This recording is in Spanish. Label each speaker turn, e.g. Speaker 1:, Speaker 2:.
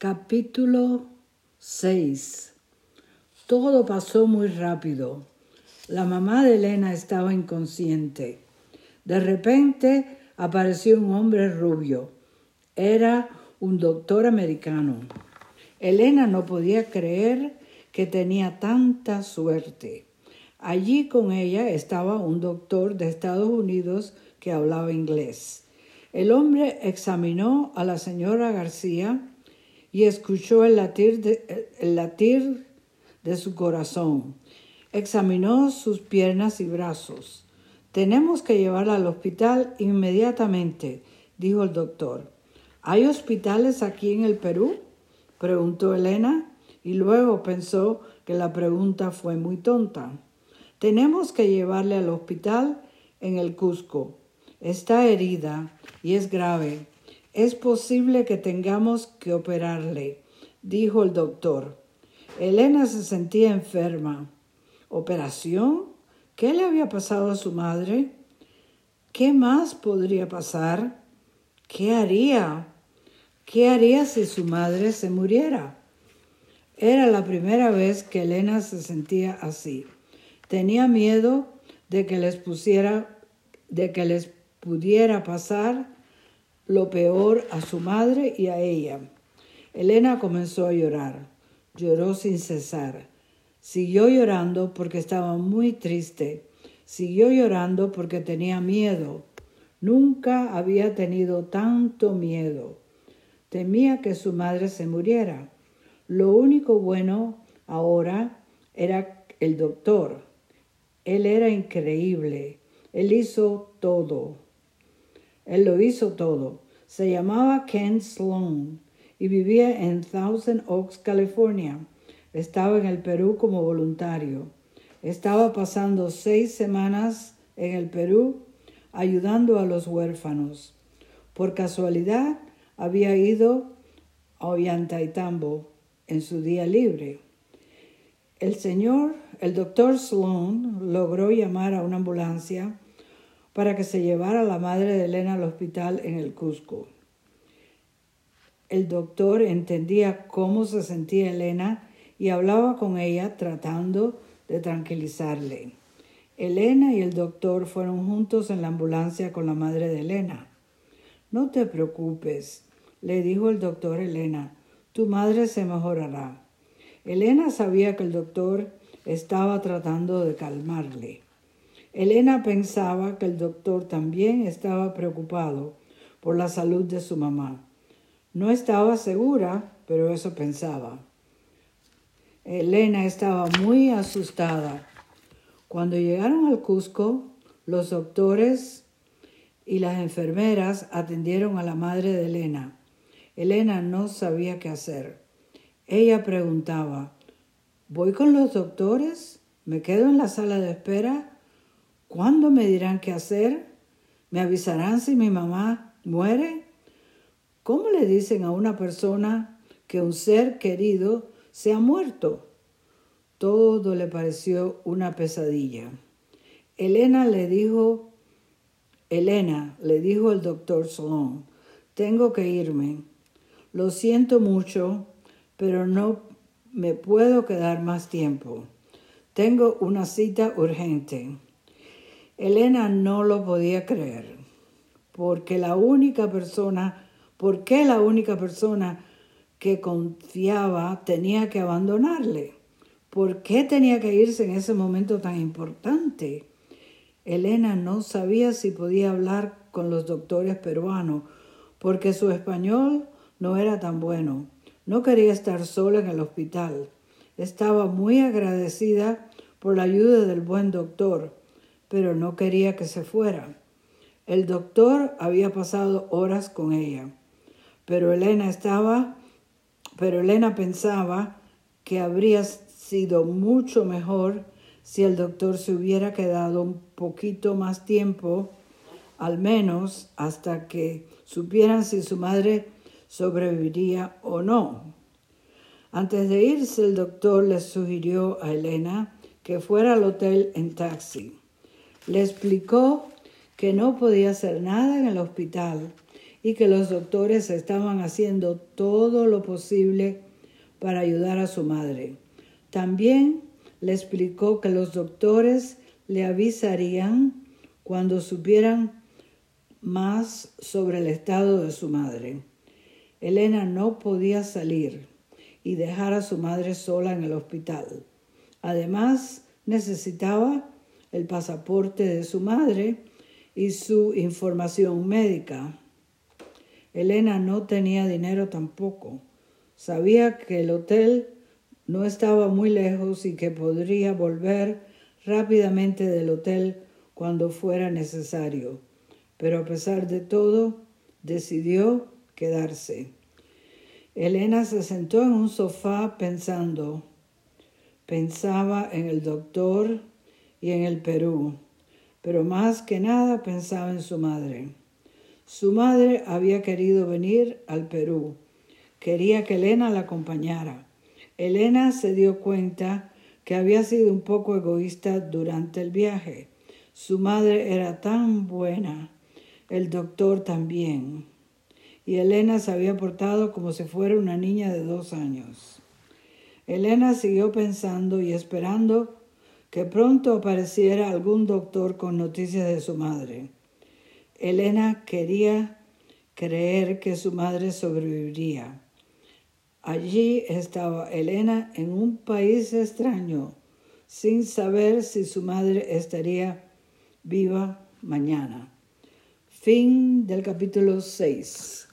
Speaker 1: Capítulo 6 Todo pasó muy rápido. La mamá de Elena estaba inconsciente. De repente apareció un hombre rubio. Era un doctor americano. Elena no podía creer que tenía tanta suerte. Allí con ella estaba un doctor de Estados Unidos que hablaba inglés. El hombre examinó a la señora García y escuchó el latir de, el latir de su corazón. Examinó sus piernas y brazos. Tenemos que llevarla al hospital inmediatamente, dijo el doctor. ¿Hay hospitales aquí en el Perú? preguntó Elena y luego pensó que la pregunta fue muy tonta. Tenemos que llevarle al hospital en el Cusco. Está herida y es grave. Es posible que tengamos que operarle, dijo el doctor. Elena se sentía enferma. ¿Operación? ¿Qué le había pasado a su madre? ¿Qué más podría pasar? ¿Qué haría? ¿Qué haría si su madre se muriera? Era la primera vez que Elena se sentía así. Tenía miedo de que les pusiera, de que les pudiera pasar lo peor a su madre y a ella. Elena comenzó a llorar. Lloró sin cesar. Siguió llorando porque estaba muy triste. Siguió llorando porque tenía miedo. Nunca había tenido tanto miedo. Temía que su madre se muriera. Lo único bueno ahora era el doctor. Él era increíble. Él hizo todo. Él lo hizo todo. Se llamaba Ken Sloan y vivía en Thousand Oaks, California. Estaba en el Perú como voluntario. Estaba pasando seis semanas en el Perú ayudando a los huérfanos. Por casualidad, había ido a Ollantaytambo en su día libre. El señor, el doctor Sloan, logró llamar a una ambulancia para que se llevara a la madre de Elena al hospital en el Cusco. El doctor entendía cómo se sentía Elena y hablaba con ella tratando de tranquilizarle. Elena y el doctor fueron juntos en la ambulancia con la madre de Elena. No te preocupes, le dijo el doctor Elena, tu madre se mejorará. Elena sabía que el doctor estaba tratando de calmarle. Elena pensaba que el doctor también estaba preocupado por la salud de su mamá. No estaba segura, pero eso pensaba. Elena estaba muy asustada. Cuando llegaron al Cusco, los doctores y las enfermeras atendieron a la madre de Elena. Elena no sabía qué hacer. Ella preguntaba, ¿voy con los doctores? ¿Me quedo en la sala de espera? ¿Cuándo me dirán qué hacer? ¿Me avisarán si mi mamá muere? ¿Cómo le dicen a una persona que un ser querido se ha muerto? Todo le pareció una pesadilla. Elena le dijo, Elena, le dijo el doctor Sloan, tengo que irme. Lo siento mucho, pero no me puedo quedar más tiempo. Tengo una cita urgente. Elena no lo podía creer, porque la única persona, ¿por qué la única persona que confiaba tenía que abandonarle? ¿Por qué tenía que irse en ese momento tan importante? Elena no sabía si podía hablar con los doctores peruanos, porque su español no era tan bueno. No quería estar sola en el hospital. Estaba muy agradecida por la ayuda del buen doctor, pero no quería que se fuera. El doctor había pasado horas con ella, pero Elena estaba, pero Elena pensaba que habría sido mucho mejor si el doctor se hubiera quedado un poquito más tiempo, al menos hasta que supieran si su madre sobreviviría o no. Antes de irse, el doctor le sugirió a Elena que fuera al hotel en taxi. Le explicó que no podía hacer nada en el hospital y que los doctores estaban haciendo todo lo posible para ayudar a su madre. También le explicó que los doctores le avisarían cuando supieran más sobre el estado de su madre. Elena no podía salir y dejar a su madre sola en el hospital. Además, necesitaba el pasaporte de su madre y su información médica. Elena no tenía dinero tampoco. Sabía que el hotel no estaba muy lejos y que podría volver rápidamente del hotel cuando fuera necesario. Pero a pesar de todo, decidió quedarse. Elena se sentó en un sofá pensando. Pensaba en el doctor y en el Perú, pero más que nada pensaba en su madre. Su madre había querido venir al Perú. Quería que Elena la acompañara. Elena se dio cuenta que había sido un poco egoísta durante el viaje. Su madre era tan buena, el doctor también. Y Elena se había portado como si fuera una niña de dos años. Elena siguió pensando y esperando que pronto apareciera algún doctor con noticias de su madre. Elena quería creer que su madre sobreviviría. Allí estaba Elena en un país extraño, sin saber si su madre estaría viva mañana. Fin del capítulo 6.